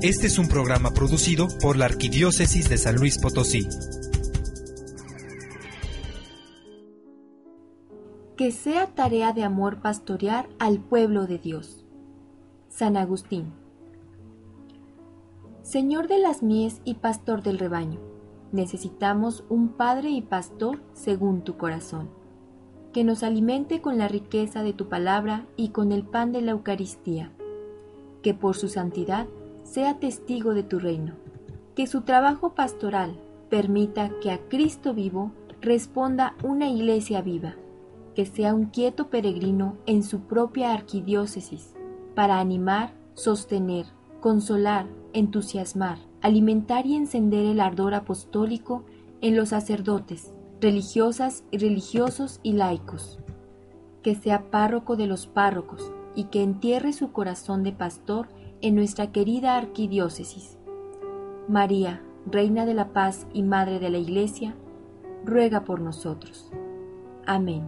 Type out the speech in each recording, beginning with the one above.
Este es un programa producido por la Arquidiócesis de San Luis Potosí. Que sea tarea de amor pastorear al pueblo de Dios. San Agustín. Señor de las mies y pastor del rebaño, necesitamos un padre y pastor según tu corazón, que nos alimente con la riqueza de tu palabra y con el pan de la Eucaristía, que por su santidad sea testigo de tu reino, que su trabajo pastoral permita que a Cristo vivo responda una iglesia viva, que sea un quieto peregrino en su propia arquidiócesis, para animar, sostener, consolar, entusiasmar, alimentar y encender el ardor apostólico en los sacerdotes, religiosas y religiosos y laicos, que sea párroco de los párrocos y que entierre su corazón de pastor en nuestra querida arquidiócesis. María, Reina de la Paz y Madre de la Iglesia, ruega por nosotros. Amén.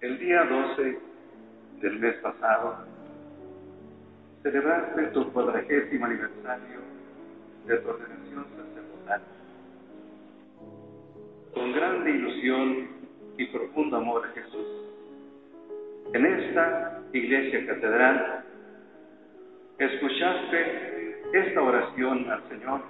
El día 12 del mes pasado celebraste tu cuadragésimo aniversario de tu ordenación sacerdotal. Con grande ilusión y profundo amor a Jesús, en esta iglesia catedral escuchaste esta oración al Señor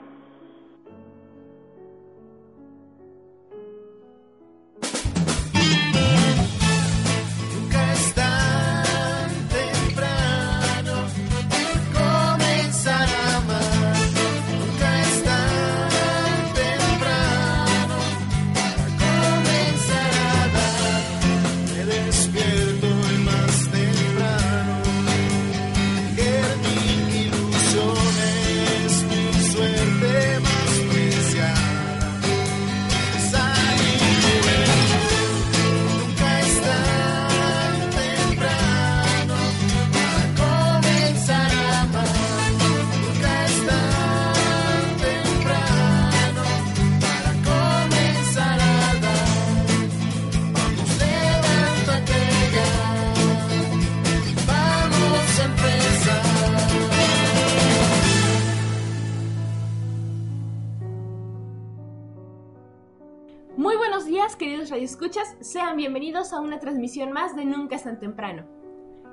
escuchas, sean bienvenidos a una transmisión más de Nunca es tan temprano.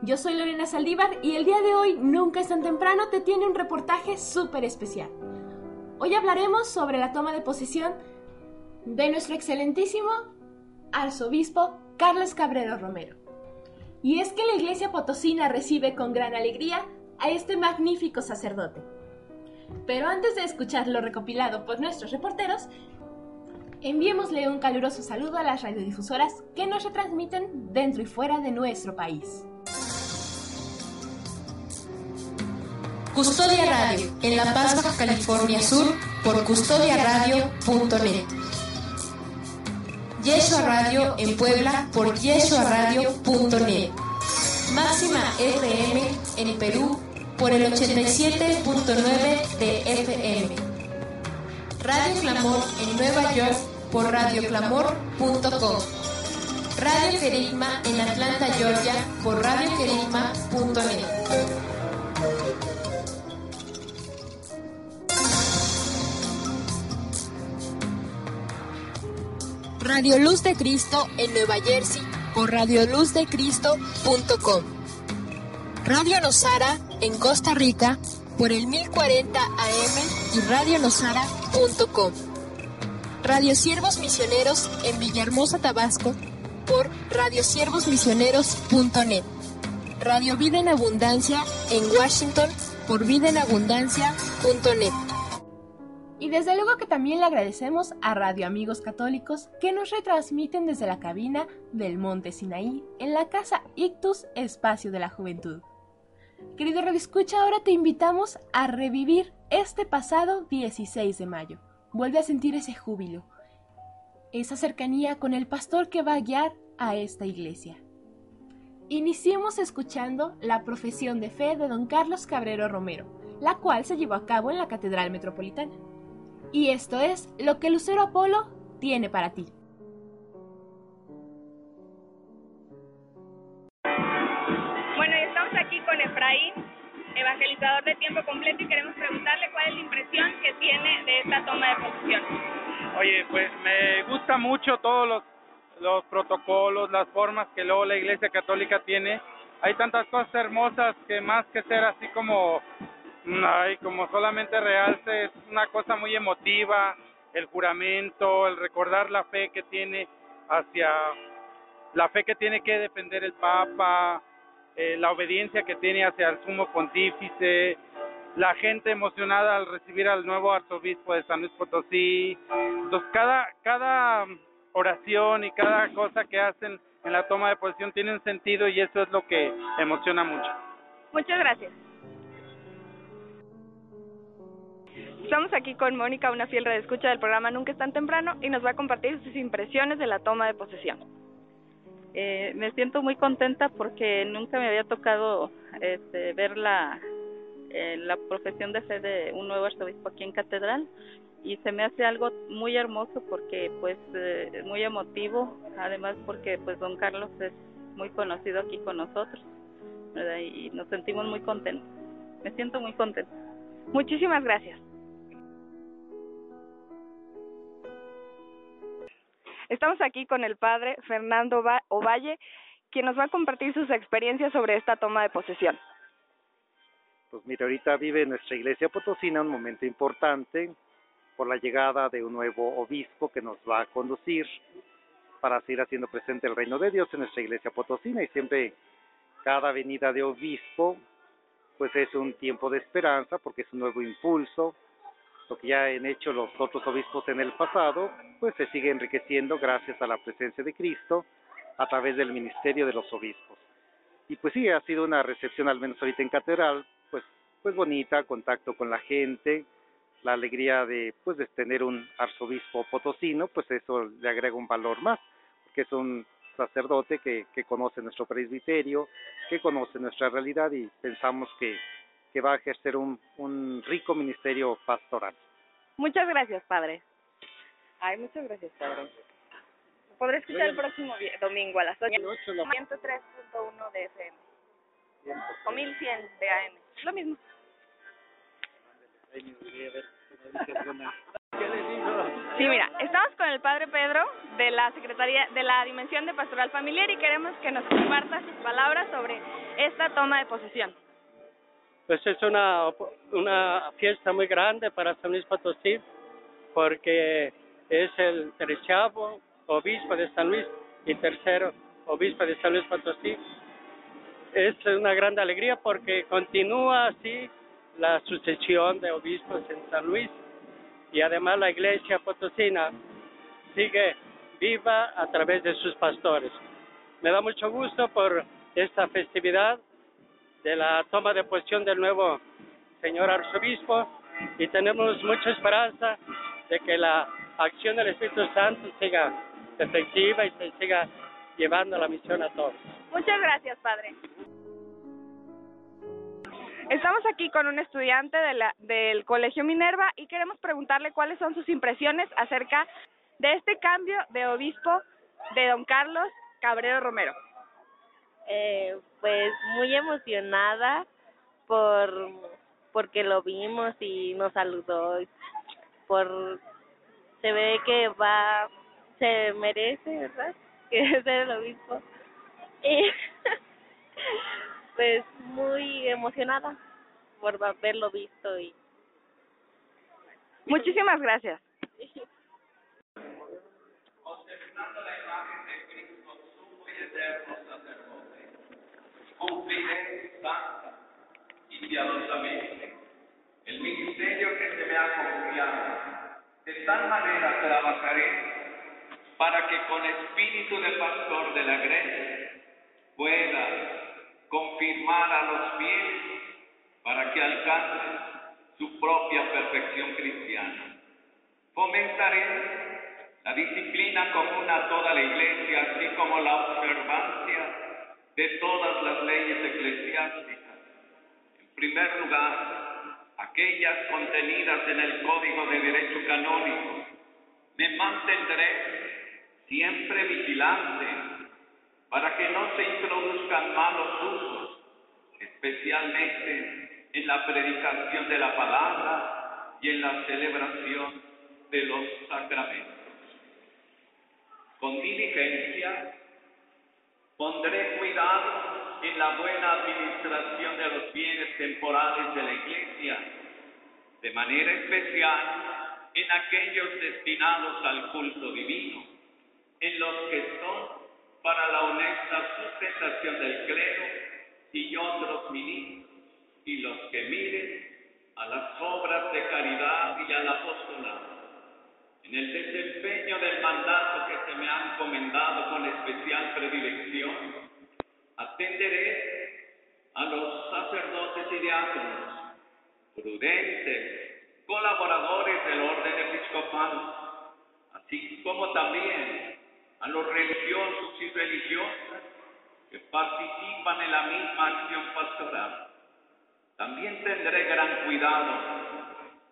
Yo soy Lorena Saldívar y el día de hoy Nunca es tan temprano te tiene un reportaje súper especial. Hoy hablaremos sobre la toma de posesión de nuestro excelentísimo arzobispo Carlos Cabrero Romero. Y es que la iglesia potosina recibe con gran alegría a este magnífico sacerdote. Pero antes de escuchar lo recopilado por nuestros reporteros, Enviémosle un caluroso saludo a las radiodifusoras que nos retransmiten dentro y fuera de nuestro país. Custodia Radio, en La Paz, Baja California Sur, por custodiaradio.net. Yeshua Radio en Puebla por yeshuaradio.net. Máxima FM en Perú por el 87.9 de FM Radio Clamor en Nueva York por radioclamor.com. Radio Querigma en Atlanta, Georgia por radioquerigma.net. Radio Luz de Cristo en Nueva Jersey por radioluzdecristo.com. Radio Nosara en Costa Rica por el 1040 AM y radionosara.com. Radio Siervos Misioneros en Villahermosa, Tabasco por radiosiervosmisioneros.net. Radio Vida en Abundancia en Washington por vidaenabundancia.net. Y desde luego que también le agradecemos a Radio Amigos Católicos que nos retransmiten desde la cabina del Monte Sinaí en la casa Ictus Espacio de la Juventud. Querido Radio Escucha, ahora te invitamos a revivir este pasado 16 de mayo vuelve a sentir ese júbilo, esa cercanía con el pastor que va a guiar a esta iglesia. Iniciemos escuchando la profesión de fe de don Carlos Cabrero Romero, la cual se llevó a cabo en la Catedral Metropolitana. Y esto es lo que Lucero Apolo tiene para ti. Bueno, estamos aquí con Efraín, evangelizador de tiempo completo y queremos preguntarle cuál es la impresión que tiene de esta toma de posesión. Oye, pues me gusta mucho todos los, los protocolos, las formas que luego la Iglesia Católica tiene. Hay tantas cosas hermosas que más que ser así como, ay, como solamente realce, es una cosa muy emotiva, el juramento, el recordar la fe que tiene hacia la fe que tiene que defender el Papa, eh, la obediencia que tiene hacia el sumo pontífice, la gente emocionada al recibir al nuevo arzobispo de San Luis Potosí. Entonces, cada, cada oración y cada cosa que hacen en la toma de posición tiene un sentido y eso es lo que emociona mucho. Muchas gracias. Estamos aquí con Mónica, una fiel escucha del programa Nunca es tan temprano, y nos va a compartir sus impresiones de la toma de posesión. Eh, me siento muy contenta porque nunca me había tocado este, ver la, eh, la profesión de fe de un nuevo arzobispo aquí en Catedral y se me hace algo muy hermoso porque pues eh, muy emotivo, además porque pues don Carlos es muy conocido aquí con nosotros ¿verdad? y nos sentimos muy contentos. Me siento muy contenta. Muchísimas gracias. Estamos aquí con el padre Fernando Ovalle, quien nos va a compartir sus experiencias sobre esta toma de posesión. Pues mira, ahorita vive nuestra iglesia potosina un momento importante por la llegada de un nuevo obispo que nos va a conducir para seguir haciendo presente el reino de Dios en nuestra iglesia potosina y siempre cada venida de obispo pues es un tiempo de esperanza porque es un nuevo impulso, lo que ya han hecho los otros obispos en el pasado, pues se sigue enriqueciendo gracias a la presencia de Cristo a través del ministerio de los obispos. Y pues sí, ha sido una recepción, al menos ahorita en catedral, pues, pues bonita, contacto con la gente, la alegría de, pues, de tener un arzobispo potosino, pues eso le agrega un valor más, porque es un sacerdote que, que conoce nuestro presbiterio, que conoce nuestra realidad y pensamos que que va a ejercer un, un rico ministerio pastoral. Muchas gracias, padre. Ay, muchas gracias, padre. Podré escuchar el próximo domingo a las 8. 103.1 de FM. O 1100 de AM. Lo mismo. Sí, mira, estamos con el padre Pedro de la Secretaría de la Dimensión de Pastoral Familiar y queremos que nos comparta sus palabras sobre esta toma de posesión pues es una, una fiesta muy grande para San Luis Potosí porque es el treceavo obispo de San Luis y tercero obispo de San Luis Potosí. Es una gran alegría porque continúa así la sucesión de obispos en San Luis y además la iglesia potosina sigue viva a través de sus pastores. Me da mucho gusto por esta festividad de la toma de posición del nuevo señor arzobispo y tenemos mucha esperanza de que la acción del Espíritu Santo siga efectiva y se siga llevando la misión a todos. Muchas gracias, Padre. Estamos aquí con un estudiante de la, del Colegio Minerva y queremos preguntarle cuáles son sus impresiones acerca de este cambio de obispo de don Carlos Cabrero Romero eh, pues muy emocionada por porque lo vimos y nos saludó. Por se ve que va se merece verdad que es el obispo. Y pues muy emocionada por haberlo visto y muchísimas gracias cumpliré santa y piadosamente el ministerio que se me ha confiado. De tal manera trabajaré para que con espíritu de pastor de la iglesia pueda confirmar a los fieles para que alcancen su propia perfección cristiana. Fomentaré la disciplina común a toda la iglesia, así como la observancia de todas las leyes eclesiásticas. En primer lugar, aquellas contenidas en el Código de Derecho Canónico. Me mantendré siempre vigilante para que no se introduzcan malos usos, especialmente en la predicación de la palabra y en la celebración de los sacramentos. Con diligencia pondré cuidado en la buena administración de los bienes temporales de la Iglesia, de manera especial en aquellos destinados al culto divino, en los que son para la honesta sustentación del clero y otros ministros, y los que miren a las obras de caridad y al apostolado. En el desempeño del mandato que se me ha encomendado con especial predilección, atenderé a los sacerdotes y diáconos, prudentes, colaboradores del orden episcopal, así como también a los religiosos y religiosas que participan en la misma acción pastoral. También tendré gran cuidado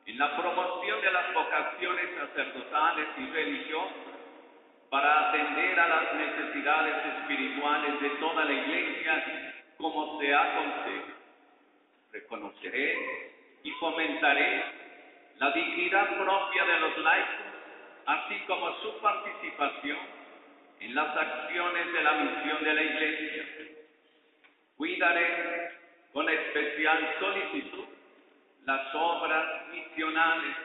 en la promoción de las vocaciones sacerdotales y religiosas para atender a las necesidades espirituales de toda la iglesia como se aconseja. Reconoceré y fomentaré la dignidad propia de los laicos, así como su participación en las acciones de la misión de la iglesia. Cuidaré con especial solicitud las obras misionales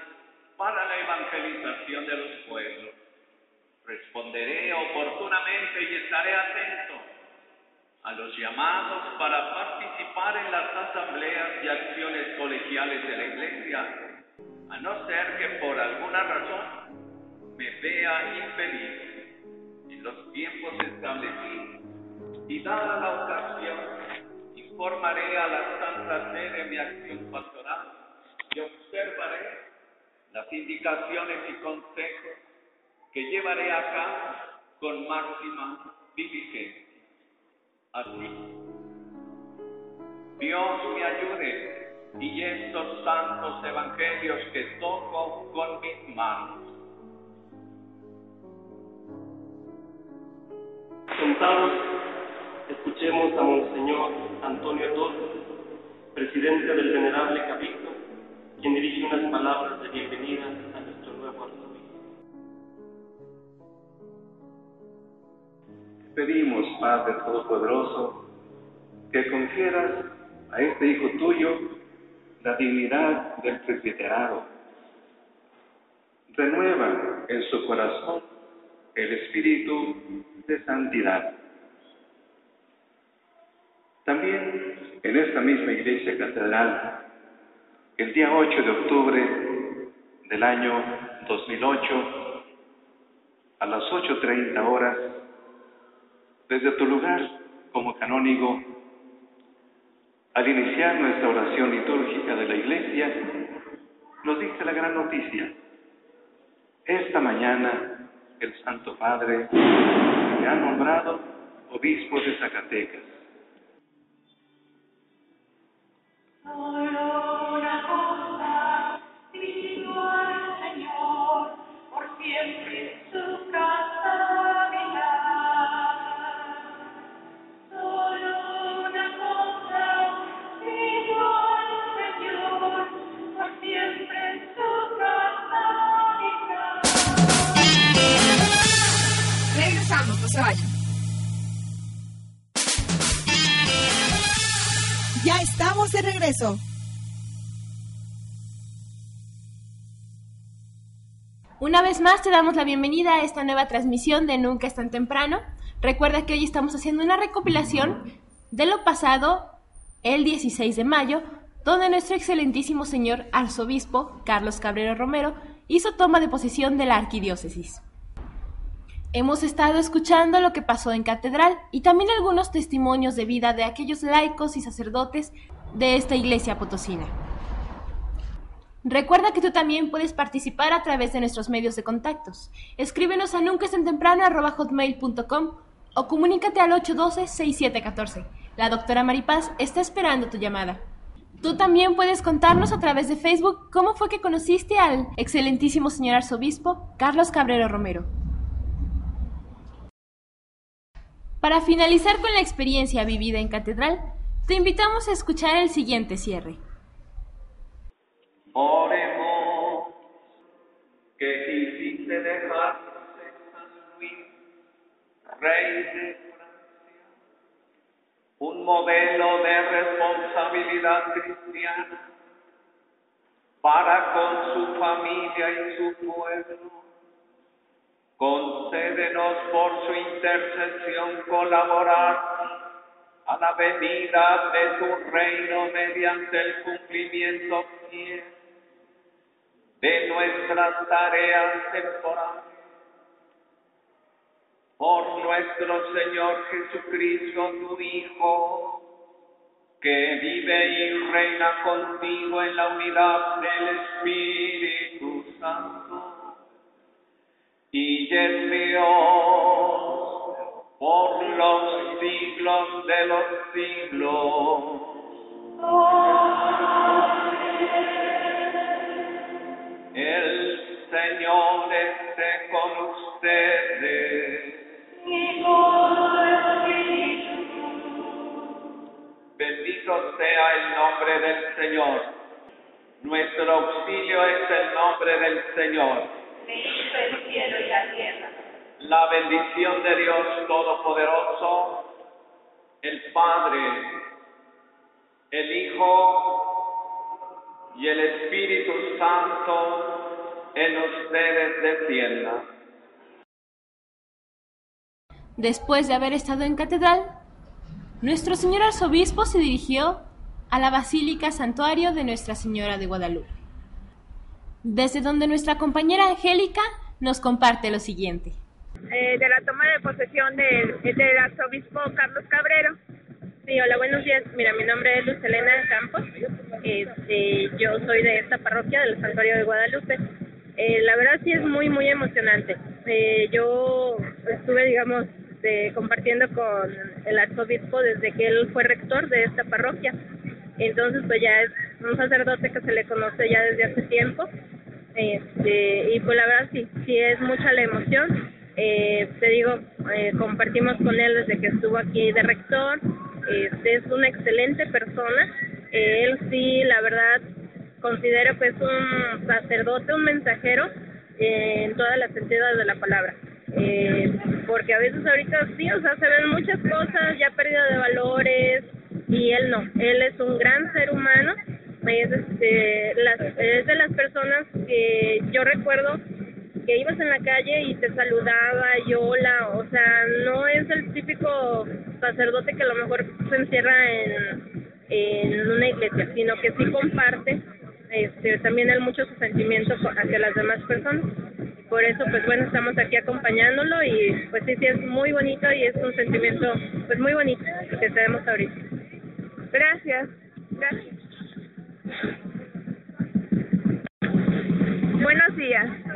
para la evangelización de los pueblos. Responderé oportunamente y estaré atento a los llamados para participar en las asambleas y acciones colegiales de la Iglesia, a no ser que por alguna razón me vea impedido en los tiempos establecidos y dada la ocasión informaré a la Santa Sede mi acción pastoral y observaré las indicaciones y consejos que llevaré a cabo con máxima diligencia. Así, Dios me ayude y estos santos evangelios que toco con mis manos. Escuchemos a Monseñor Antonio Adolfo, presidente del Venerable Cabildo, quien dirige unas palabras de bienvenida a nuestro nuevo arzobispo. Pedimos, Padre Todopoderoso, que confieras a este Hijo tuyo la dignidad del presbiterado. Renueva en su corazón el espíritu de santidad. También en esta misma iglesia catedral, el día 8 de octubre del año 2008, a las 8.30 horas, desde tu lugar como canónigo, al iniciar nuestra oración litúrgica de la iglesia, nos dice la gran noticia. Esta mañana el Santo Padre me ha nombrado obispo de Zacatecas. Solo una cosa pido al Señor, por siempre su casa habitar. Solo una cosa pido al Señor, por siempre su casa habitar. Regresamos, no se. Estamos de regreso. Una vez más te damos la bienvenida a esta nueva transmisión de Nunca es tan temprano. Recuerda que hoy estamos haciendo una recopilación de lo pasado el 16 de mayo, donde nuestro excelentísimo señor arzobispo Carlos Cabrera Romero hizo toma de posesión de la arquidiócesis. Hemos estado escuchando lo que pasó en catedral y también algunos testimonios de vida de aquellos laicos y sacerdotes de esta iglesia potosina. Recuerda que tú también puedes participar a través de nuestros medios de contactos. Escríbenos a nuncaestantemprano.com o comunícate al 812-6714. La doctora Maripaz está esperando tu llamada. Tú también puedes contarnos a través de Facebook cómo fue que conociste al excelentísimo señor arzobispo Carlos Cabrero Romero. Para finalizar con la experiencia vivida en catedral, te invitamos a escuchar el siguiente cierre. Oremos que quisiste dejarnos en San Luis, Rey de Francia, un modelo de responsabilidad cristiana para con su familia y su pueblo. Concédenos por su intercesión colaborar a la venida de tu reino mediante el cumplimiento fiel de nuestras tareas temporales. Por nuestro Señor Jesucristo, tu Hijo, que vive y reina contigo en la unidad del Espíritu Santo, y es Dios por los siglos de los siglos. El Señor esté con ustedes. Bendito sea el nombre del Señor. Nuestro auxilio es el nombre del Señor. Bendito el cielo y la tierra. La bendición de Dios Todopoderoso, el Padre, el Hijo y el Espíritu Santo en ustedes descienda. Después de haber estado en catedral, nuestro señor arzobispo se dirigió a la Basílica Santuario de Nuestra Señora de Guadalupe, desde donde nuestra compañera Angélica nos comparte lo siguiente. Eh, de la toma de posesión del, del arzobispo Carlos Cabrero. Sí, hola, buenos días. Mira, mi nombre es Luz Elena Campos. Este, yo soy de esta parroquia del Santuario de Guadalupe. Eh, la verdad sí es muy, muy emocionante. Eh, yo estuve, digamos, de- compartiendo con el arzobispo desde que él fue rector de esta parroquia. Entonces, pues ya es un sacerdote que se le conoce ya desde hace tiempo. Este, y pues la verdad sí, sí es mucha la emoción. Eh, te digo, eh, compartimos con él desde que estuvo aquí de rector. Este es una excelente persona. Eh, él sí, la verdad, considero que es un sacerdote, un mensajero eh, en todas las entidades de la palabra. Eh, porque a veces ahorita sí, o sea, se ven muchas cosas, ya pérdida de valores, y él no, él es un gran ser humano, es, este, las, es de las personas que yo recuerdo que ibas en la calle y te saludaba y hola, o sea, no es el típico sacerdote que a lo mejor se encierra en, en una iglesia, sino que sí comparte este, también él mucho su sentimiento hacia las demás personas. Por eso, pues bueno, estamos aquí acompañándolo y pues sí, sí es muy bonito y es un sentimiento pues muy bonito que tenemos ahorita. Gracias. Gracias. Buenos días.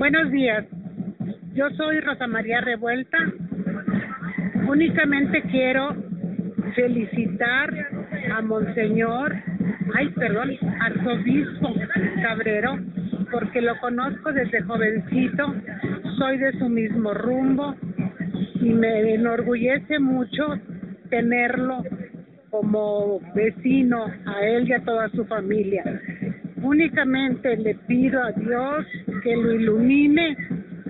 Buenos días. Yo soy Rosa María Revuelta. Únicamente quiero felicitar a Monseñor, ay, perdón, arzobispo Cabrero, porque lo conozco desde jovencito, soy de su mismo rumbo y me enorgullece mucho tenerlo como vecino a él y a toda su familia. Únicamente le pido a Dios que lo ilumine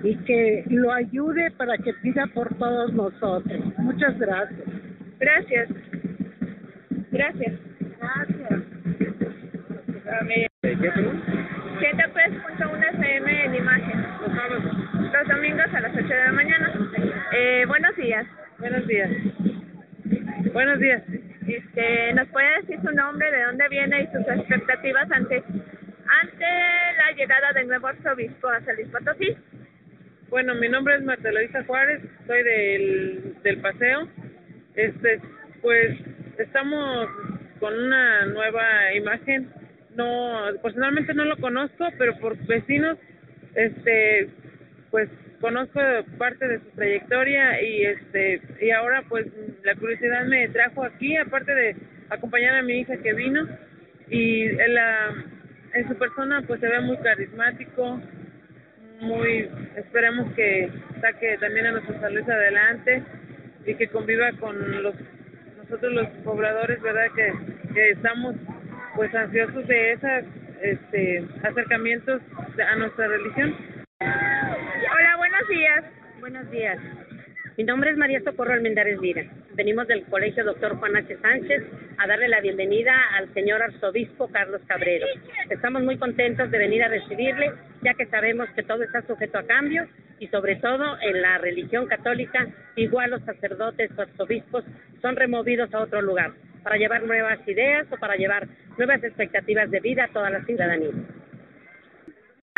y que lo ayude para que pida por todos nosotros. Muchas gracias. Gracias. Gracias. Gracias. 103.1 FM en imagen. Los domingos a las 8 de la mañana. Eh, buenos días. Buenos días. Buenos días. Este, ¿Nos puede decir su nombre, de dónde viene y sus expectativas ante, ante la llegada del nuevo arzobispo a San Potosí? Bueno, mi nombre es Marta Luisa Juárez, soy del, del paseo. Este, pues estamos con una nueva imagen. No, personalmente no lo conozco, pero por vecinos, este, pues conozco parte de su trayectoria y este, y ahora pues la curiosidad me trajo aquí, aparte de acompañar a mi hija que vino y en la, en su persona pues se ve muy carismático, muy esperemos que saque también a nuestra salud adelante y que conviva con los nosotros los pobladores verdad que, que estamos pues ansiosos de esos este, acercamientos a nuestra religión. Hola, buenos días. Buenos días. Mi nombre es María Socorro Almendares Vira. Venimos del Colegio Doctor Juan H. Sánchez a darle la bienvenida al señor arzobispo Carlos Cabrero. Estamos muy contentos de venir a recibirle, ya que sabemos que todo está sujeto a cambio y sobre todo en la religión católica, igual los sacerdotes o arzobispos son removidos a otro lugar para llevar nuevas ideas o para llevar nuevas expectativas de vida a toda la ciudadanía.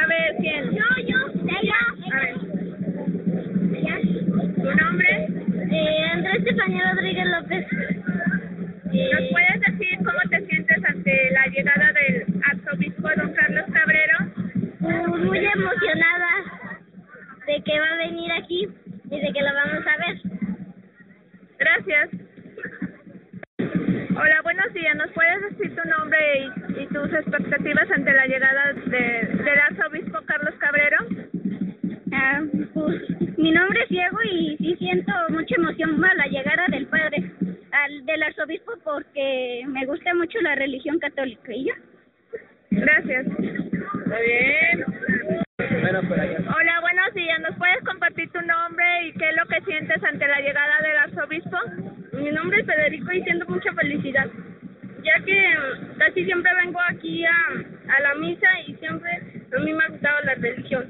A ver, ¿quién? Yo, yo, ella. A ver. ¿Tu nombre? Eh, Andrés Estefanía Rodríguez López. ¿Nos puedes decir cómo te sientes ante la llegada del arzobispo don Carlos Cabrero? Pues muy emocionada de que va a venir aquí y de que lo vamos a ver. Gracias. Hola, buenos días. ¿Nos puedes decir tu nombre y, y tus expectativas ante la llegada de, del arzobispo Carlos Cabrero? Ah, pues mi nombre es Diego y sí siento mucha emoción a la llegada del padre, al, del arzobispo, porque me gusta mucho la religión católica. ¿Y yo? Gracias. Muy bien. Hola, buenos días. ¿Nos puedes compartir tu nombre y qué es lo que sientes ante la llegada del arzobispo? Mi nombre es Federico y siento mucha felicidad, ya que mm, casi siempre vengo aquí a, a la misa y siempre a mí me ha gustado la religión.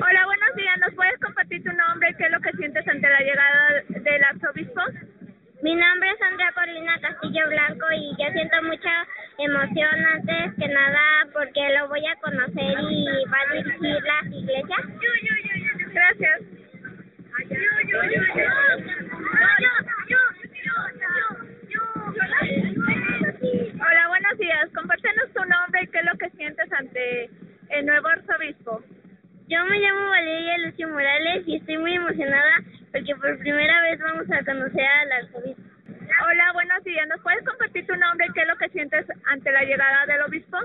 Hola, buenos días. ¿Nos puedes compartir tu nombre y qué es lo que sientes ante la llegada del arzobispo? Mi nombre es Andrea Corina Castillo Blanco y yo siento mucha emoción antes que nada porque lo voy a conocer y va a dirigir las iglesias. Gracias. Hola, buenos días. Compártenos tu nombre y qué es lo que sientes ante el nuevo arzobispo. Yo me llamo Valeria Lucio Morales y estoy muy emocionada porque por primera vez vamos a conocer al arzobispo. Hola, buenos días. ¿Nos puedes compartir tu nombre y qué es lo que sientes ante la llegada del obispo?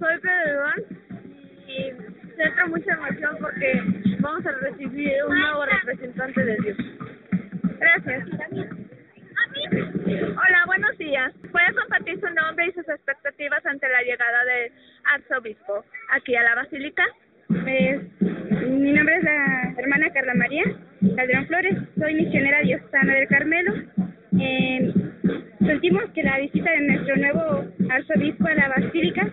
Soy Pedro y siento mucha emoción porque vamos a recibir un nuevo representante de Dios. Gracias. Hola, buenos días. ¿Puede compartir su nombre y sus expectativas ante la llegada del arzobispo aquí a la basílica? Pues, mi nombre es la hermana Carla María Calderón Flores, soy misionera diocesana del Carmelo. Eh, sentimos que la visita de nuestro nuevo arzobispo a la basílica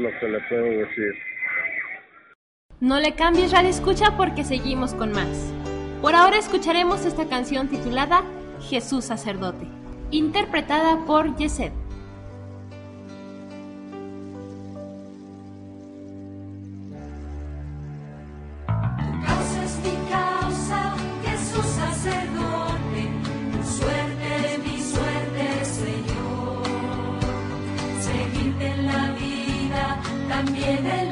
lo que le puedo decir. No le cambies Radio Escucha porque seguimos con más. Por ahora escucharemos esta canción titulada Jesús Sacerdote, interpretada por Yesed. En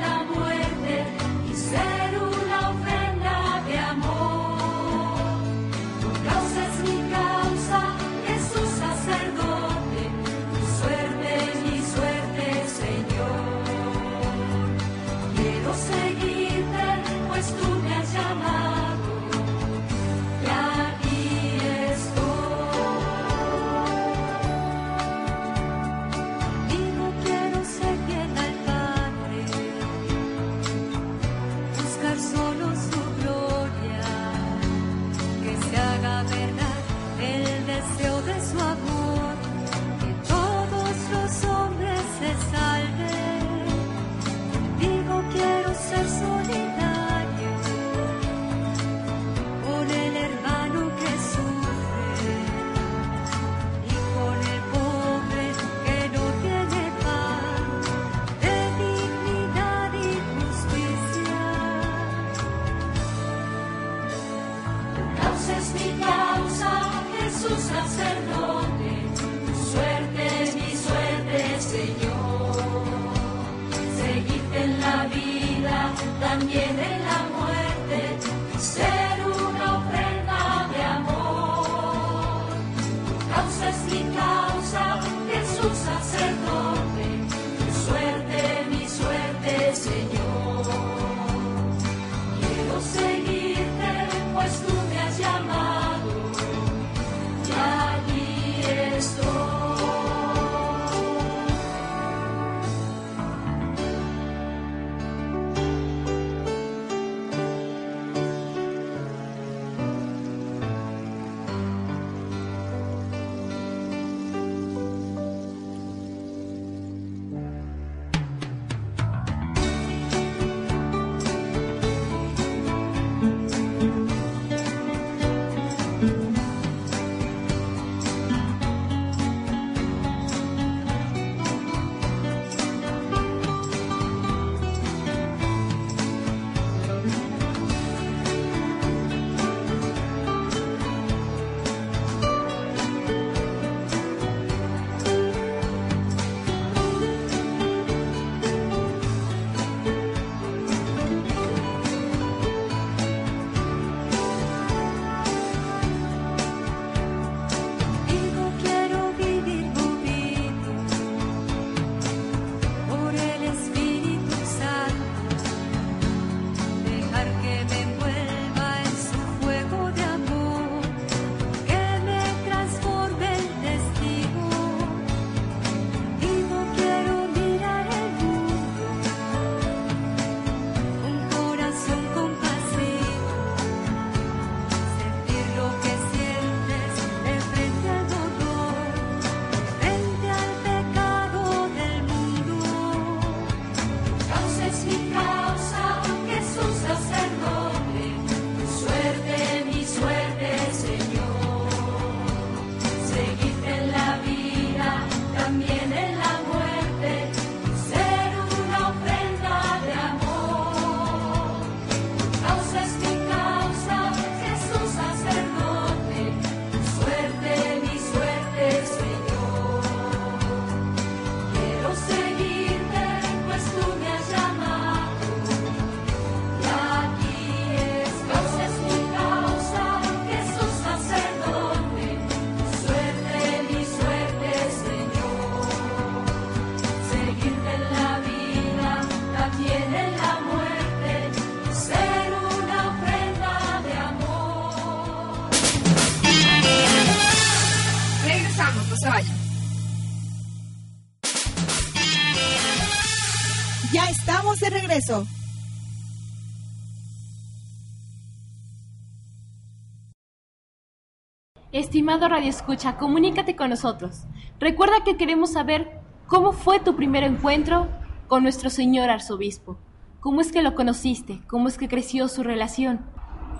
Radio Escucha, comunícate con nosotros. Recuerda que queremos saber cómo fue tu primer encuentro con nuestro señor arzobispo. ¿Cómo es que lo conociste? ¿Cómo es que creció su relación?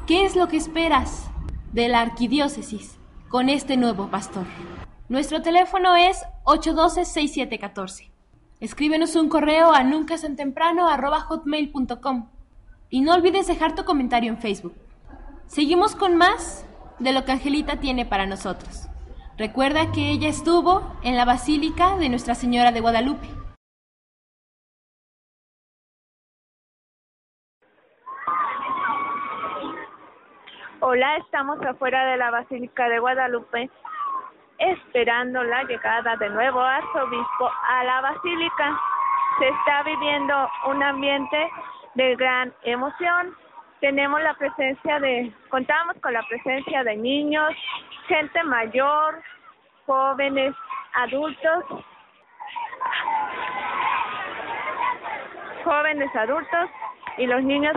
¿Qué es lo que esperas de la arquidiócesis con este nuevo pastor? Nuestro teléfono es 812-6714. Escríbenos un correo a nuncasantemprano.com y no olvides dejar tu comentario en Facebook. Seguimos con más de lo que Angelita tiene para nosotros. Recuerda que ella estuvo en la Basílica de Nuestra Señora de Guadalupe. Hola, estamos afuera de la Basílica de Guadalupe esperando la llegada del nuevo arzobispo a la Basílica. Se está viviendo un ambiente de gran emoción. Tenemos la presencia de, contamos con la presencia de niños, gente mayor, jóvenes, adultos, jóvenes adultos y los niños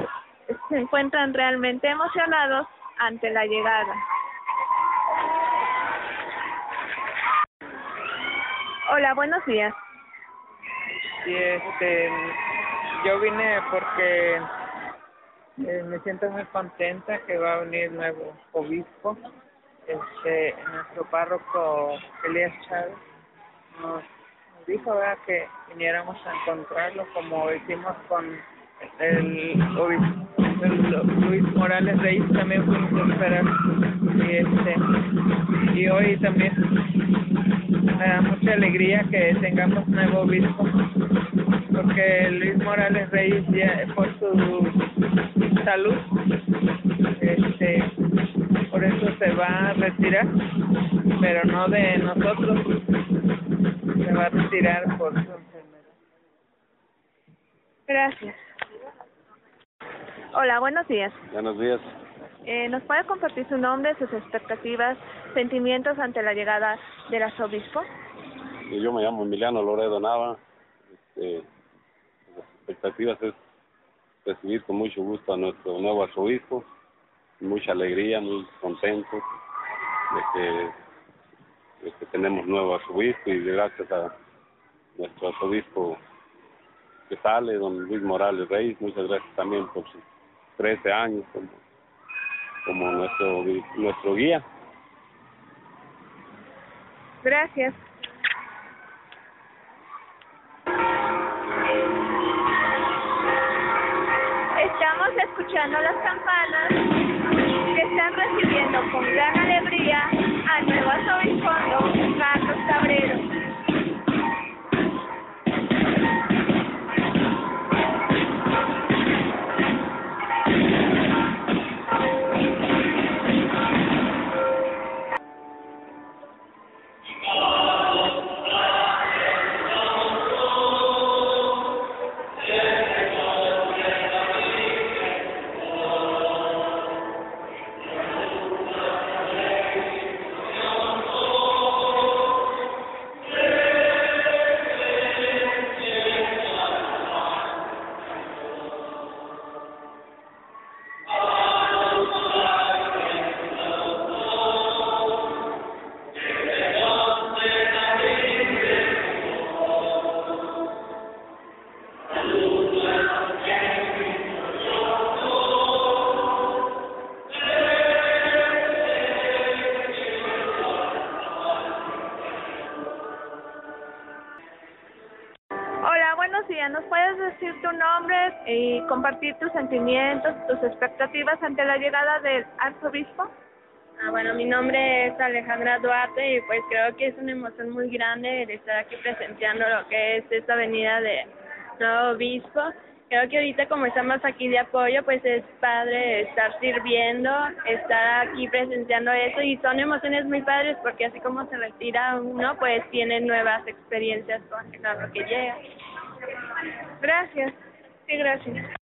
se encuentran realmente emocionados ante la llegada. Hola, buenos días. Sí, este, yo vine porque eh, me siento muy contenta que va a venir nuevo obispo. Este, nuestro párroco Elías Chávez nos dijo que viniéramos a encontrarlo como hicimos con el obispo Luis Morales Reyes también fuimos a esperar y este y hoy también me da mucha alegría que tengamos nuevo obispo, porque Luis Morales Reyes ya por su salud, este, por eso se va a retirar, pero no de nosotros, se va a retirar por su enfermedad. Gracias. Hola, buenos días. Buenos días. Eh, ¿Nos puede compartir su nombre, sus expectativas, sentimientos ante la llegada del arzobispo? Y Yo me llamo Emiliano Loredo Nava. Este, las expectativas es recibir con mucho gusto a nuestro nuevo arzobispo. Mucha alegría, muy contentos de que, de que tenemos nuevo arzobispo y gracias a nuestro arzobispo que sale, don Luis Morales Reyes. Muchas gracias también por sus 13 años como, como nuestro, nuestro guía. Gracias. Estamos escuchando las campanas que están recibiendo con gran alegría al nuevo arzobispo sentimientos, tus expectativas ante la llegada del arzobispo? Ah, bueno, mi nombre es Alejandra Duarte y pues creo que es una emoción muy grande el estar aquí presenciando lo que es esta venida de nuevo obispo. Creo que ahorita como estamos aquí de apoyo, pues es padre estar sirviendo, estar aquí presenciando eso y son emociones muy padres porque así como se retira uno, pues tiene nuevas experiencias con lo que llega. Gracias. Sí, gracias.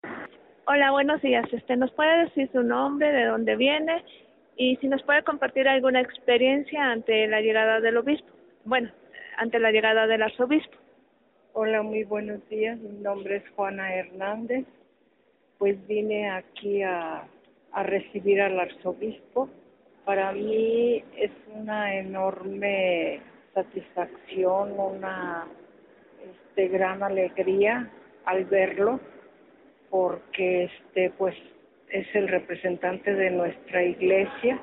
Hola, buenos días. Este, ¿Nos puede decir su nombre, de dónde viene y si nos puede compartir alguna experiencia ante la llegada del obispo? Bueno, ante la llegada del arzobispo. Hola, muy buenos días. Mi nombre es Juana Hernández. Pues vine aquí a, a recibir al arzobispo. Para mí es una enorme satisfacción, una este, gran alegría al verlo, porque este, pues es el representante de nuestra iglesia,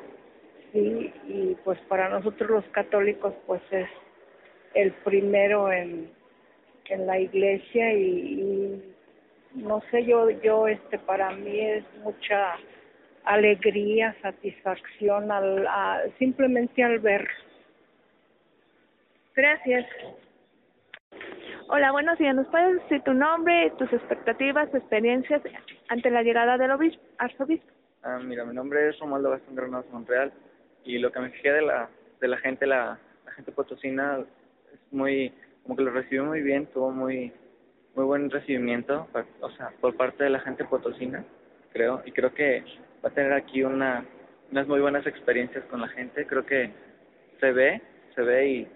sí, y pues para nosotros los católicos pues es el primero en en la iglesia y, y no sé yo yo este para mí es mucha alegría satisfacción al simplemente al ver Gracias. Hola, buenos días. ¿Nos puedes decir tu nombre, tus expectativas, experiencias ante la llegada del obispo, arzobispo? Ah, mira, mi nombre es Romualdo Gastón Granados Montreal y lo que me fijé de la de la gente, la, la gente potosina es muy, como que lo recibió muy bien, tuvo muy muy buen recibimiento, o sea, por parte de la gente potosina, creo, y creo que va a tener aquí una unas muy buenas experiencias con la gente, creo que se ve, se ve y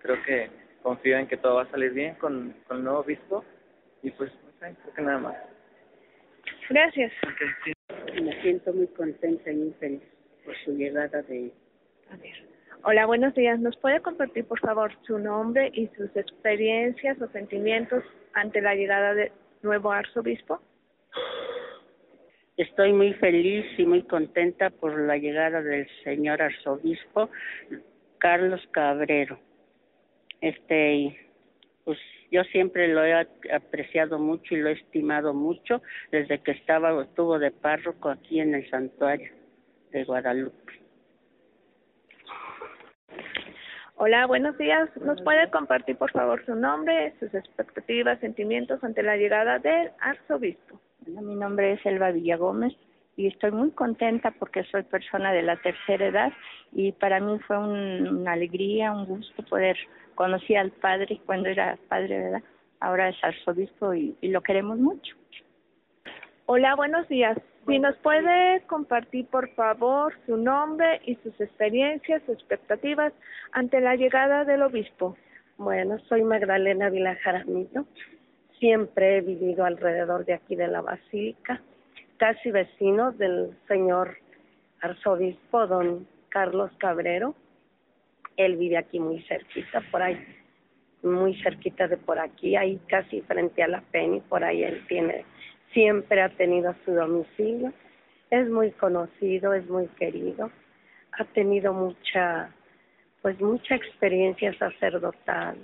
creo que confío en que todo va a salir bien con, con el nuevo obispo y pues no sé, creo que nada más. Gracias. Me siento muy contenta y muy feliz por su llegada de A ver. Hola, buenos días. ¿Nos puede compartir, por favor, su nombre y sus experiencias o sentimientos ante la llegada del nuevo arzobispo? Estoy muy feliz y muy contenta por la llegada del señor arzobispo Carlos Cabrero. Este, y, pues yo siempre lo he apreciado mucho y lo he estimado mucho desde que estaba estuvo de párroco aquí en el santuario de Guadalupe. Hola, buenos días. ¿Nos puede compartir, por favor, su nombre, sus expectativas, sentimientos ante la llegada del arzobispo? Bueno, mi nombre es Elba Villagómez y estoy muy contenta porque soy persona de la tercera edad y para mí fue un- una alegría, un gusto poder conocer al padre cuando era padre, ¿verdad? Ahora es arzobispo y, y lo queremos mucho. Hola, buenos días. Si nos puede compartir, por favor, su nombre y sus experiencias, expectativas ante la llegada del obispo. Bueno, soy Magdalena Vila Jaramillo. Siempre he vivido alrededor de aquí de la Basílica, casi vecino del señor arzobispo don Carlos Cabrero. Él vive aquí muy cerquita, por ahí, muy cerquita de por aquí, ahí casi frente a la Penny, por ahí él tiene, siempre ha tenido su domicilio. Es muy conocido, es muy querido, ha tenido mucha pues mucha experiencia sacerdotal.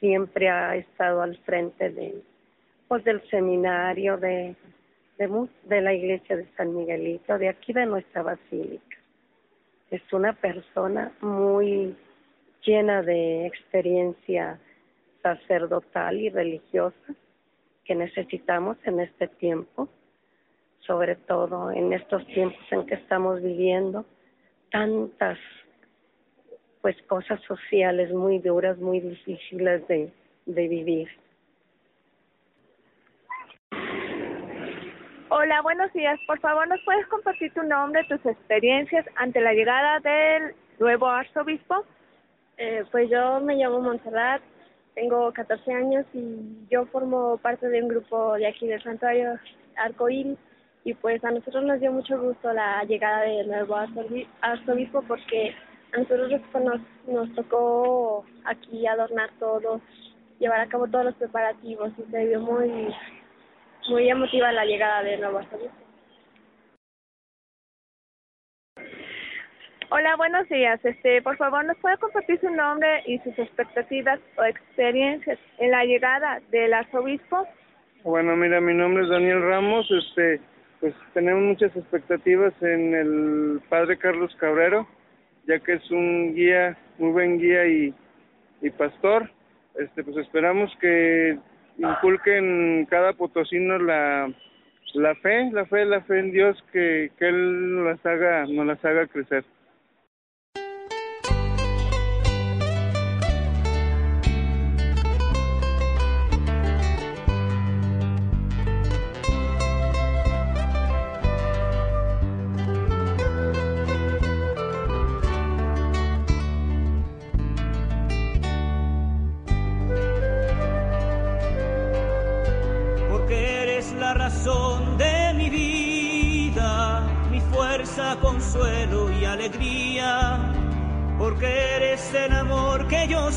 Siempre ha estado al frente de pues del seminario de de, de la iglesia de San Miguelito, de aquí de nuestra basílica. Es una persona muy llena de experiencia sacerdotal y religiosa que necesitamos en este tiempo, sobre todo en estos tiempos en que estamos viviendo tantas pues cosas sociales muy duras, muy difíciles de, de vivir. Hola, buenos días. Por favor, ¿nos puedes compartir tu nombre, tus experiencias ante la llegada del nuevo arzobispo? Eh, pues yo me llamo Montserrat, tengo 14 años y yo formo parte de un grupo de aquí del Santuario Arcoíris y pues a nosotros nos dio mucho gusto la llegada del nuevo arzobi- arzobispo porque a nosotros nos, nos tocó aquí adornar todo, llevar a cabo todos los preparativos y se vio muy, muy emotiva la llegada del nuevo arzobispo. Hola, buenos días. Este, por favor, ¿nos puede compartir su nombre y sus expectativas o experiencias en la llegada del arzobispo? Bueno, mira, mi nombre es Daniel Ramos. Este, pues tenemos muchas expectativas en el padre Carlos Cabrero, ya que es un guía, muy buen guía y, y pastor. Este, pues esperamos que inculque en cada potosino la, la fe, la fe, la fe en Dios, que, que él las haga, nos las haga crecer.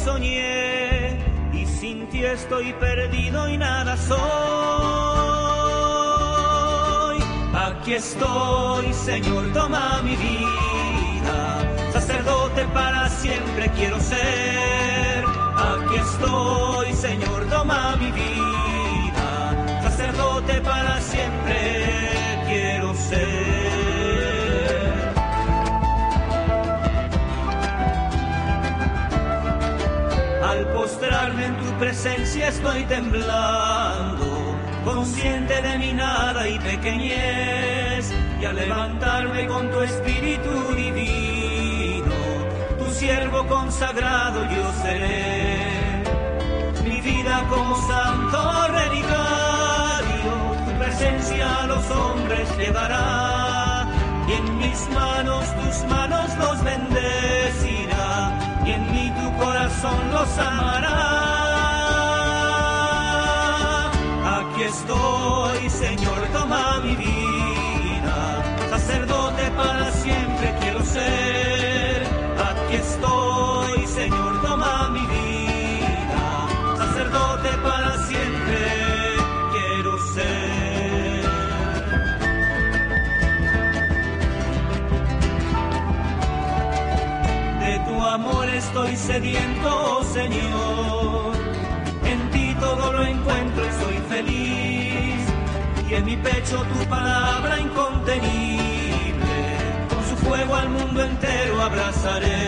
Soñé y sin ti estoy perdido y nada soy. Aquí estoy, Señor, toma mi vida, sacerdote para siempre quiero ser. Aquí estoy, Señor, toma mi vida, sacerdote para siempre quiero ser. Postrarme en tu presencia estoy temblando, consciente de mi nada y pequeñez, y al levantarme con tu espíritu divino, tu siervo consagrado yo seré. Mi vida como santo relicario, tu presencia a los hombres llevará, y en mis manos tus manos los tu corazón los amará. Aquí estoy, Señor, toma mi vida, sacerdote para siempre quiero ser. En mi pecho tu palabra incontenible. Con su fuego al mundo entero abrazaré.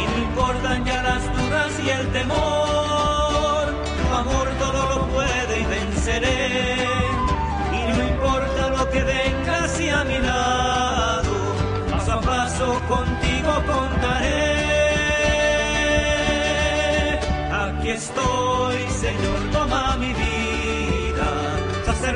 Y mi importan ya las dudas y el temor. Tu amor todo lo puede y venceré. Y no importa lo que venga hacia mi lado, paso a paso contigo contaré. Aquí estoy,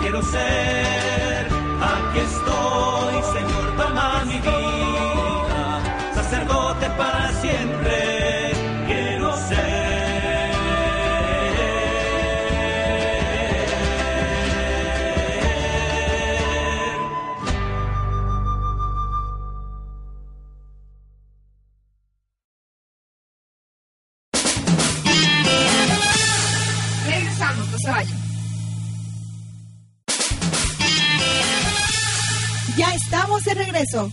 quiero ser. Aquí estoy, Señor, toma mi vida. Sacerdote para siempre regreso.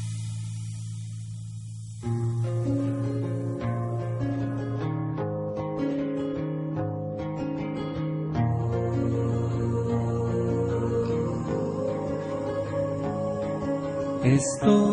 Estoy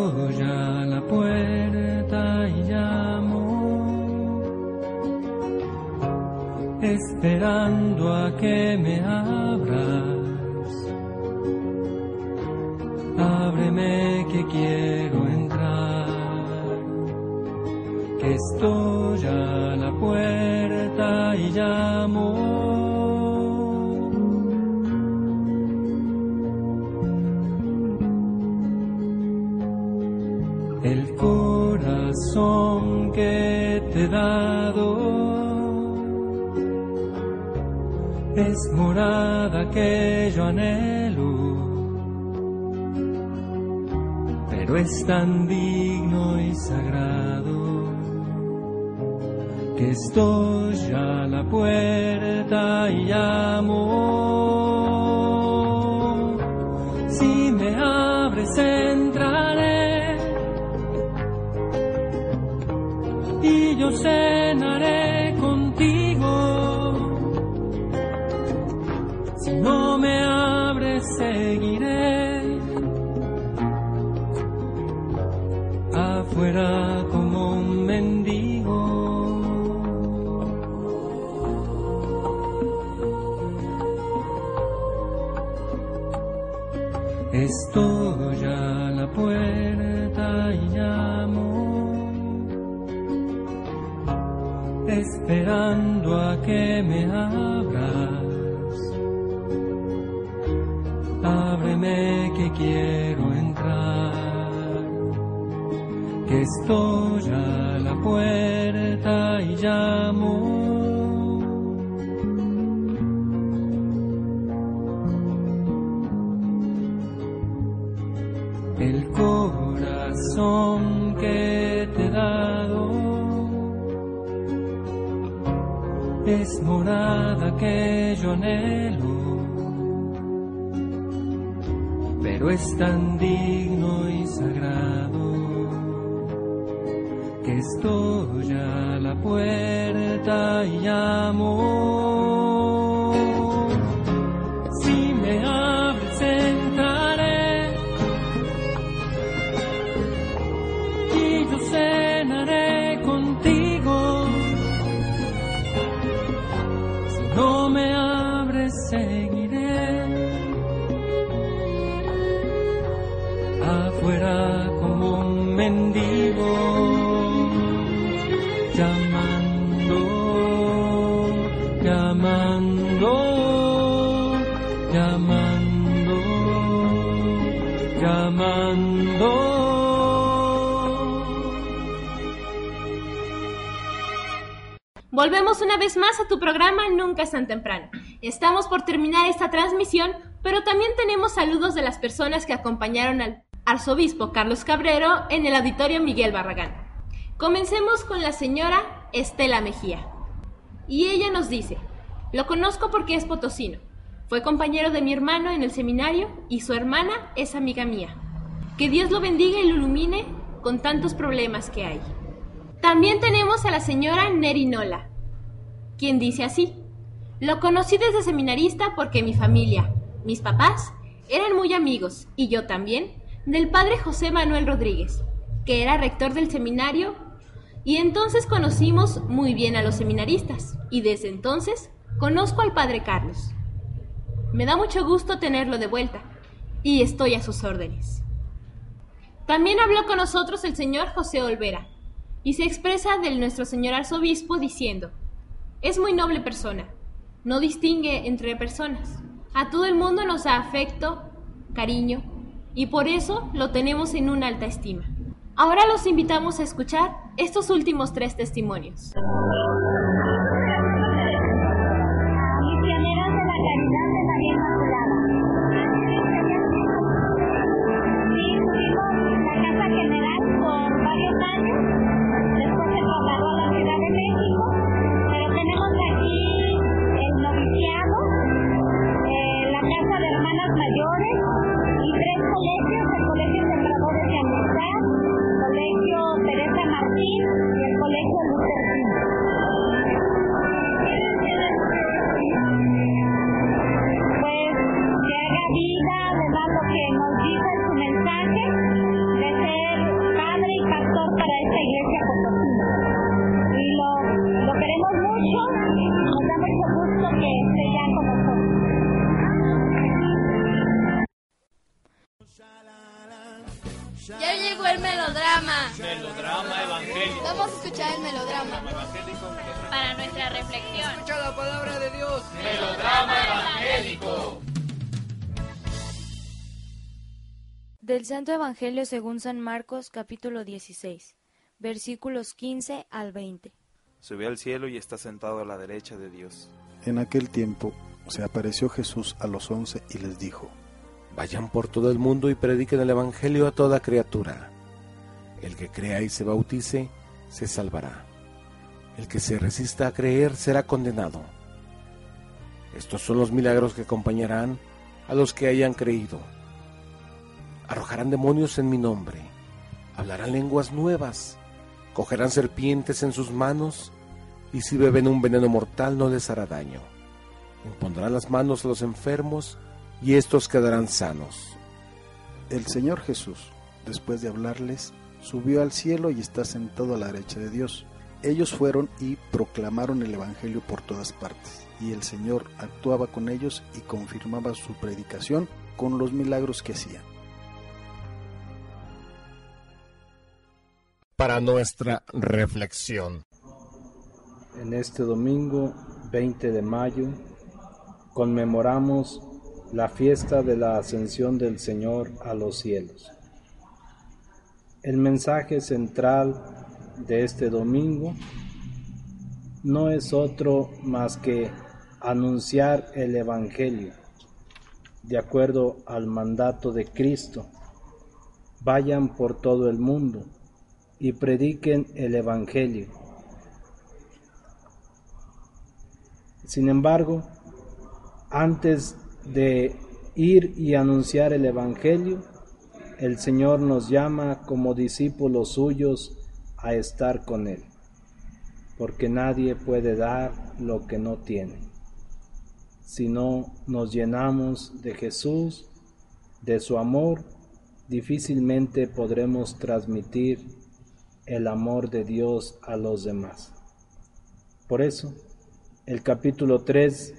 Si no me abres, seguiré afuera como un mendigo. Estoy a la puerta y llamo esperando a que me. Quiero entrar, que estoy a la puerta y llamo. El corazón que te he dado es morada que yo anhelo, es tan digno y sagrado que estoy a la puerta y llamo. Llamando, llamando. Volvemos una vez más a tu programa Nunca es tan temprano. Estamos por terminar esta transmisión, pero también tenemos saludos de las personas que acompañaron al arzobispo Carlos Cabrero en el auditorio Miguel Barragán. Comencemos con la señora Estela Mejía. Y ella nos dice, lo conozco porque es potosino. Fue compañero de mi hermano en el seminario y su hermana es amiga mía. Que Dios lo bendiga y lo ilumine con tantos problemas que hay. También tenemos a la señora Nerinola, quien dice así, lo conocí desde seminarista porque mi familia, mis papás, eran muy amigos, y yo también, del padre José Manuel Rodríguez, que era rector del seminario, y entonces conocimos muy bien a los seminaristas, y desde entonces conozco al padre Carlos. Me da mucho gusto tenerlo de vuelta, y estoy a sus órdenes. También habló con nosotros el señor José Olvera, y se expresa del nuestro señor arzobispo diciendo, es muy noble persona, no distingue entre personas, a todo el mundo nos da afecto, cariño, y por eso lo tenemos en una alta estima. Ahora los invitamos a escuchar estos últimos tres testimonios. Hermanas Mayores y tres colegios, el Colegio Sembradores de Amistad, Colegio Teresa Martín y el Colegio Luther Santo Evangelio según San Marcos capítulo 16, versículos 15 al 20. Subió al cielo y está sentado a la derecha de Dios. En aquel tiempo se apareció Jesús a los once y les dijo, Vayan por todo el mundo y prediquen el Evangelio a toda criatura. El que crea y se bautice, se salvará. El que se resista a creer será condenado. Estos son los milagros que acompañarán a los que hayan creído. Arrojarán demonios en mi nombre, hablarán lenguas nuevas, cogerán serpientes en sus manos, y si beben un veneno mortal no les hará daño. Impondrán las manos a los enfermos, y estos quedarán sanos. El Señor Jesús, después de hablarles, subió al cielo y está sentado a la derecha de Dios. Ellos fueron y proclamaron el Evangelio por todas partes, y el Señor actuaba con ellos y confirmaba su predicación con los milagros que hacían. Para nuestra reflexión. En este domingo 20 de mayo conmemoramos la fiesta de la ascensión del Señor a los cielos. El mensaje central de este domingo no es otro más que anunciar el Evangelio, de acuerdo al mandato de Cristo. Vayan por todo el mundo y prediquen el Evangelio. Sin embargo, antes de ir y anunciar el Evangelio, el Señor nos llama como discípulos suyos a estar con Él, porque nadie puede dar lo que no tiene. Si no nos llenamos de Jesús, de su amor, difícilmente podremos transmitir el amor de Dios a los demás. Por eso, el capítulo 3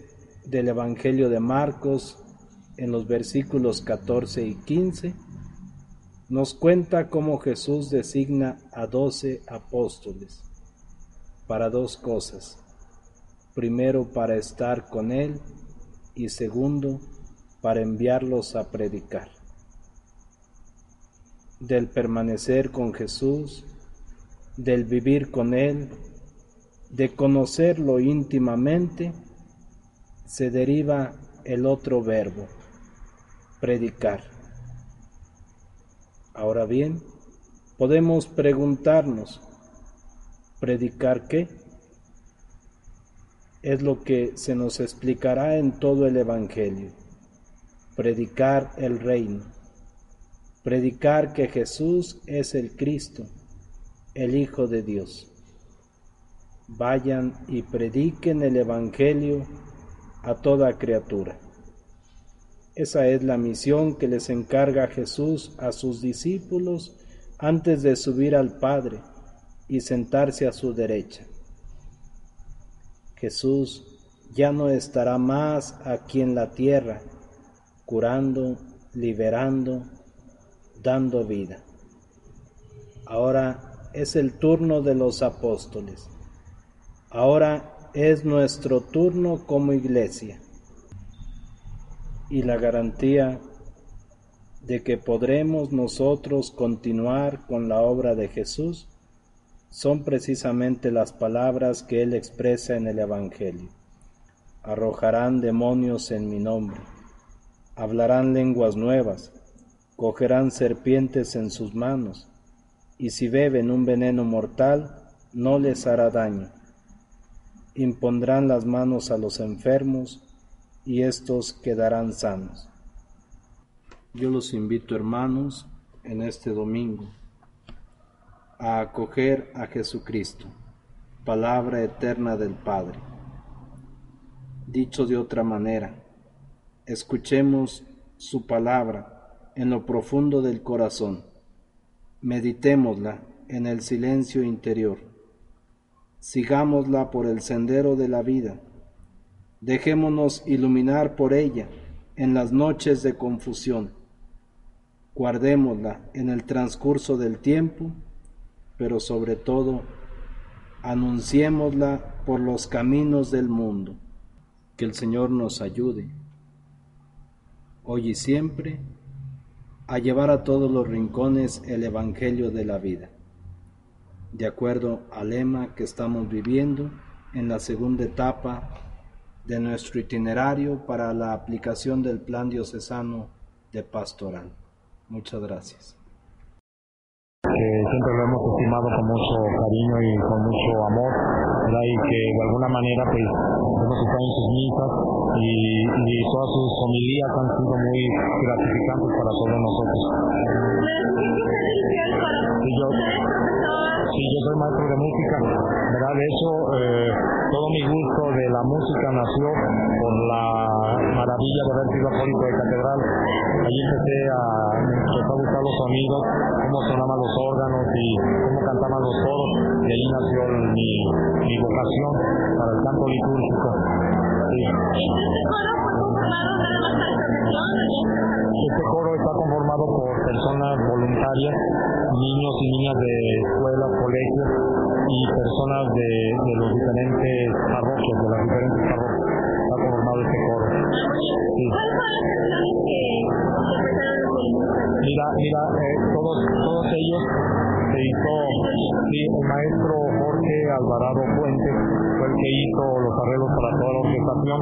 del Evangelio de Marcos, en los versículos 14 y 15, nos cuenta cómo Jesús designa a doce apóstoles para dos cosas. Primero, para estar con Él y segundo, para enviarlos a predicar. Del permanecer con Jesús, del vivir con Él, de conocerlo íntimamente se deriva el otro verbo, predicar. Ahora bien, podemos preguntarnos, ¿predicar qué? Es lo que se nos explicará en todo el Evangelio. Predicar el reino. Predicar que Jesús es el Cristo, el Hijo de Dios. Vayan y prediquen el Evangelio a toda criatura. Esa es la misión que les encarga Jesús a sus discípulos antes de subir al Padre y sentarse a su derecha. Jesús ya no estará más aquí en la tierra, curando, liberando, dando vida. Ahora es el turno de los apóstoles. Ahora es nuestro turno como iglesia y la garantía de que podremos nosotros continuar con la obra de Jesús son precisamente las palabras que Él expresa en el Evangelio. Arrojarán demonios en mi nombre, hablarán lenguas nuevas, cogerán serpientes en sus manos, y si beben un veneno mortal, no les hará daño impondrán las manos a los enfermos y éstos quedarán sanos. Yo los invito, hermanos, en este domingo a acoger a Jesucristo, palabra eterna del Padre. Dicho de otra manera, escuchemos su palabra en lo profundo del corazón, meditémosla en el silencio interior sigámosla por el sendero de la vida. Dejémonos iluminar por ella en las noches de confusión. Guardémosla en el transcurso del tiempo, pero sobre todo, anunciémosla por los caminos del mundo. Que el Señor nos ayude, hoy y siempre, a llevar a todos los rincones el Evangelio de la vida de acuerdo al lema que estamos viviendo en la segunda etapa de nuestro itinerario para la aplicación del plan diocesano de pastoral. Muchas gracias. siempre lo hemos estimado con mucho cariño y con mucho amor, y que de alguna manera pues hemos estado en sus y, todas sus homilías han sido muy gratificantes para todos nosotros. yo, Sí, yo soy maestro de música, ¿verdad? De hecho, eh, todo mi gusto de la música nació por la maravilla de haber sido acólito de catedral. Allí empecé a, empezar a buscar los sonidos, cómo sonaban los órganos y cómo cantaban los coros, y ahí nació mi, mi vocación para el canto litúrgico. Este coro está conformado por personas voluntarias, niños y niñas de escuelas, colegios y personas de, de los diferentes parroquias, de las diferentes parroquias. Está conformado este coro. Mira, mira, eh, todos, todos ellos se hizo, sí, el maestro Jorge Alvarado Fuentes fue el que hizo los arreglos para toda la orquestación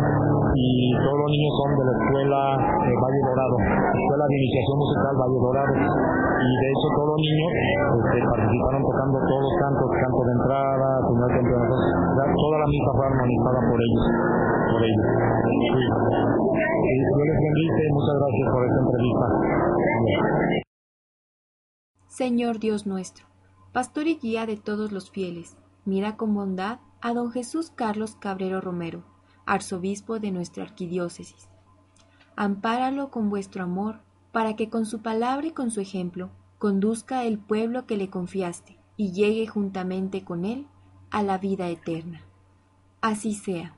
y todos los niños son de la escuela eh, Valle Dorado, escuela de iniciación musical Valle Dorado y de hecho todos los niños este, participaron tocando todos los cantos, canto de entrada, primer de entrada, toda la misa fue armonizada por ellos, por ellos. Sí. Yo les bendice, muchas gracias por esta entrevista. Señor Dios nuestro, pastor y guía de todos los fieles, mira con bondad a don Jesús Carlos Cabrero Romero, arzobispo de nuestra arquidiócesis. Ampáralo con vuestro amor, para que con su palabra y con su ejemplo conduzca el pueblo que le confiaste y llegue juntamente con él a la vida eterna. Así sea.